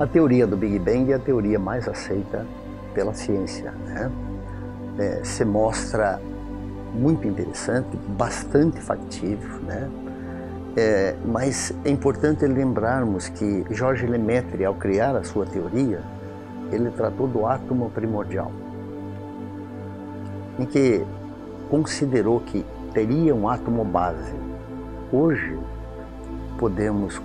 A teoria do Big Bang é a teoria mais aceita pela ciência. Né? É, se mostra muito interessante, bastante factível, né? É, mas é importante lembrarmos que Jorge Lemaitre, ao criar a sua teoria, ele tratou do átomo primordial, em que considerou que teria um átomo base. Hoje, podemos,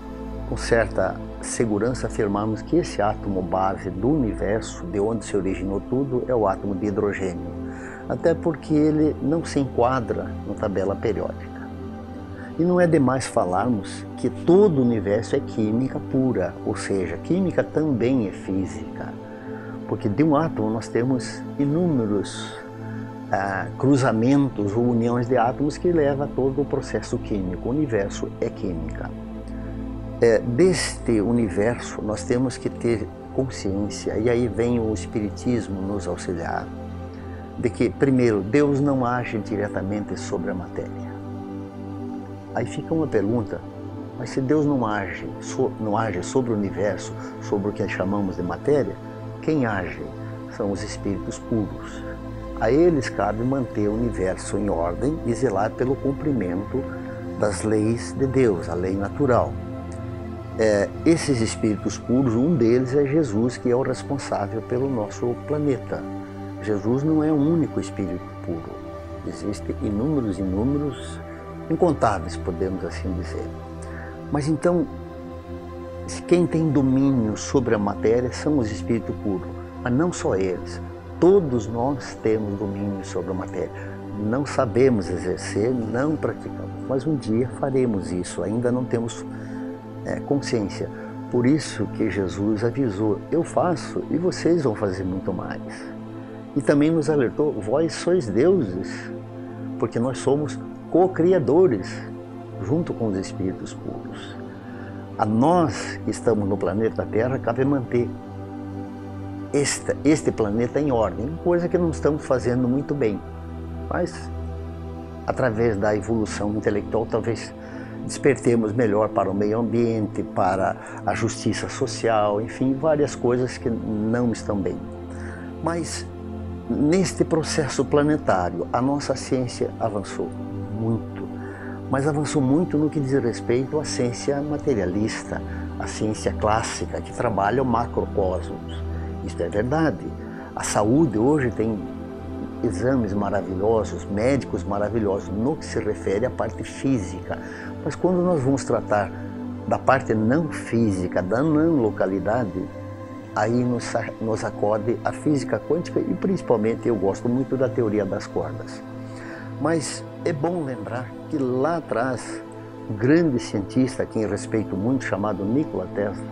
com certa segurança, afirmarmos que esse átomo base do universo, de onde se originou tudo, é o átomo de hidrogênio, até porque ele não se enquadra na tabela periódica. E não é demais falarmos que todo o universo é química pura, ou seja, química também é física, porque de um átomo nós temos inúmeros ah, cruzamentos ou uniões de átomos que leva a todo o processo químico. O universo é química. É, deste universo nós temos que ter consciência, e aí vem o Espiritismo nos auxiliar, de que, primeiro, Deus não age diretamente sobre a matéria. Aí fica uma pergunta, mas se Deus não age, não age sobre o universo, sobre o que chamamos de matéria, quem age são os espíritos puros. A eles cabe manter o universo em ordem e zelar pelo cumprimento das leis de Deus, a lei natural. É, esses espíritos puros, um deles é Jesus, que é o responsável pelo nosso planeta. Jesus não é o único espírito puro. Existem inúmeros, inúmeros incontáveis, podemos assim dizer. Mas então, quem tem domínio sobre a matéria são os espíritos puros, mas não só eles. Todos nós temos domínio sobre a matéria. Não sabemos exercer, não praticamos, mas um dia faremos isso, ainda não temos é, consciência. Por isso que Jesus avisou: Eu faço e vocês vão fazer muito mais. E também nos alertou: Vós sois deuses, porque nós somos co-criadores, junto com os espíritos puros. A nós que estamos no planeta Terra cabe manter este, este planeta em ordem, coisa que não estamos fazendo muito bem. Mas, através da evolução intelectual, talvez despertemos melhor para o meio ambiente, para a justiça social, enfim, várias coisas que não estão bem. Mas, neste processo planetário, a nossa ciência avançou muito, mas avançou muito no que diz respeito à ciência materialista, à ciência clássica, que trabalha o macrocosmos. Isso é verdade. A saúde hoje tem exames maravilhosos, médicos maravilhosos no que se refere à parte física. Mas quando nós vamos tratar da parte não física, da não localidade, aí nos, nos acode a física quântica e principalmente eu gosto muito da teoria das cordas. Mas é bom lembrar que lá atrás, um grande cientista a quem respeito muito, chamado Nikola Tesla,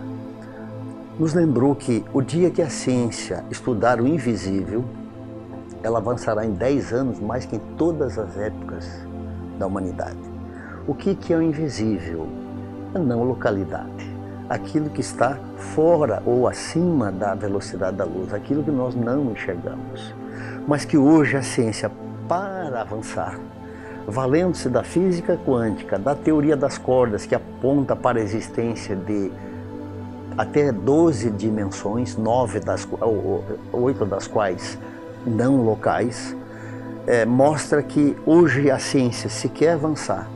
nos lembrou que o dia que a ciência estudar o invisível, ela avançará em 10 anos mais que em todas as épocas da humanidade. O que, que é o invisível? A não localidade. Aquilo que está fora ou acima da velocidade da luz, aquilo que nós não enxergamos. Mas que hoje a ciência para avançar, valendo-se da física quântica, da teoria das cordas, que aponta para a existência de até 12 dimensões, nove das, oito das quais não locais, é, mostra que hoje a ciência, se quer avançar,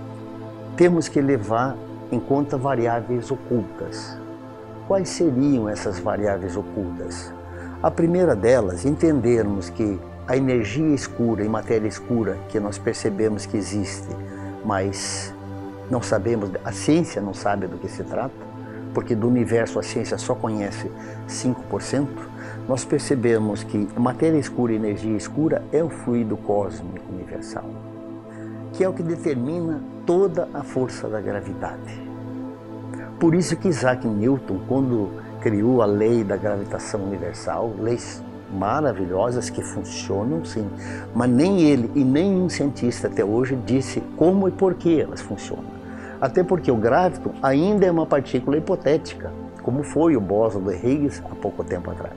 temos que levar em conta variáveis ocultas. Quais seriam essas variáveis ocultas? A primeira delas, entendermos que a energia escura e matéria escura que nós percebemos que existe, mas não sabemos, a ciência não sabe do que se trata, porque do universo a ciência só conhece 5%, nós percebemos que matéria escura e energia escura é o fluido cósmico universal, que é o que determina toda a força da gravidade. Por isso que Isaac Newton, quando criou a lei da gravitação universal, leis maravilhosas que funcionam sim, mas nem ele e nenhum cientista até hoje disse como e por que elas funcionam. Até porque o gráviton ainda é uma partícula hipotética, como foi o bóson do Higgs há pouco tempo atrás.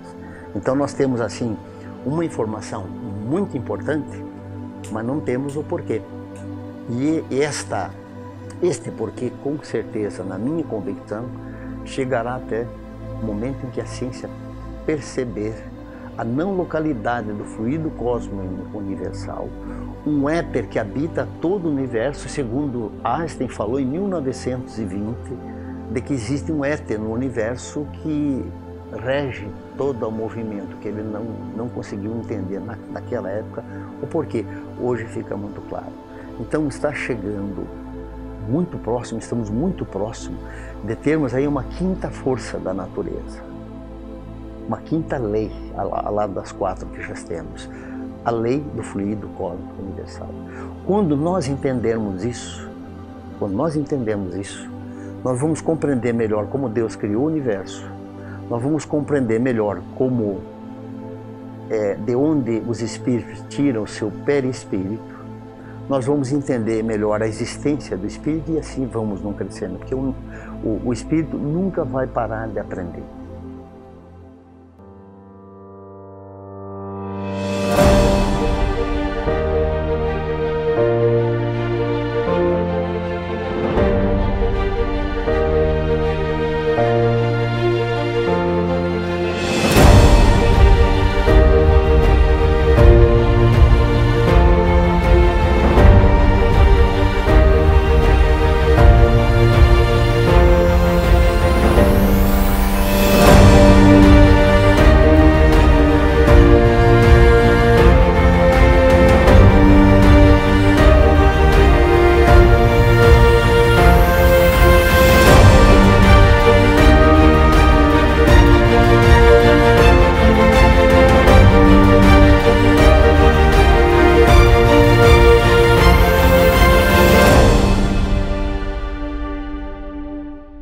Então nós temos assim uma informação muito importante, mas não temos o porquê. E esta este porquê, com certeza, na minha convicção, chegará até o momento em que a ciência perceber a não localidade do fluido cósmico universal, um éter que habita todo o universo, segundo Einstein falou em 1920, de que existe um éter no universo que rege todo o movimento, que ele não, não conseguiu entender na, naquela época, o porquê. Hoje fica muito claro. Então está chegando muito próximo, estamos muito próximo de termos aí uma quinta força da natureza, uma quinta lei ao lado das quatro que já temos, a lei do fluido cósmico universal. Quando nós entendermos isso, quando nós entendemos isso, nós vamos compreender melhor como Deus criou o universo, nós vamos compreender melhor como é, de onde os espíritos tiram o seu perispírito, nós vamos entender melhor a existência do espírito e assim vamos não crescendo, porque o, o, o espírito nunca vai parar de aprender.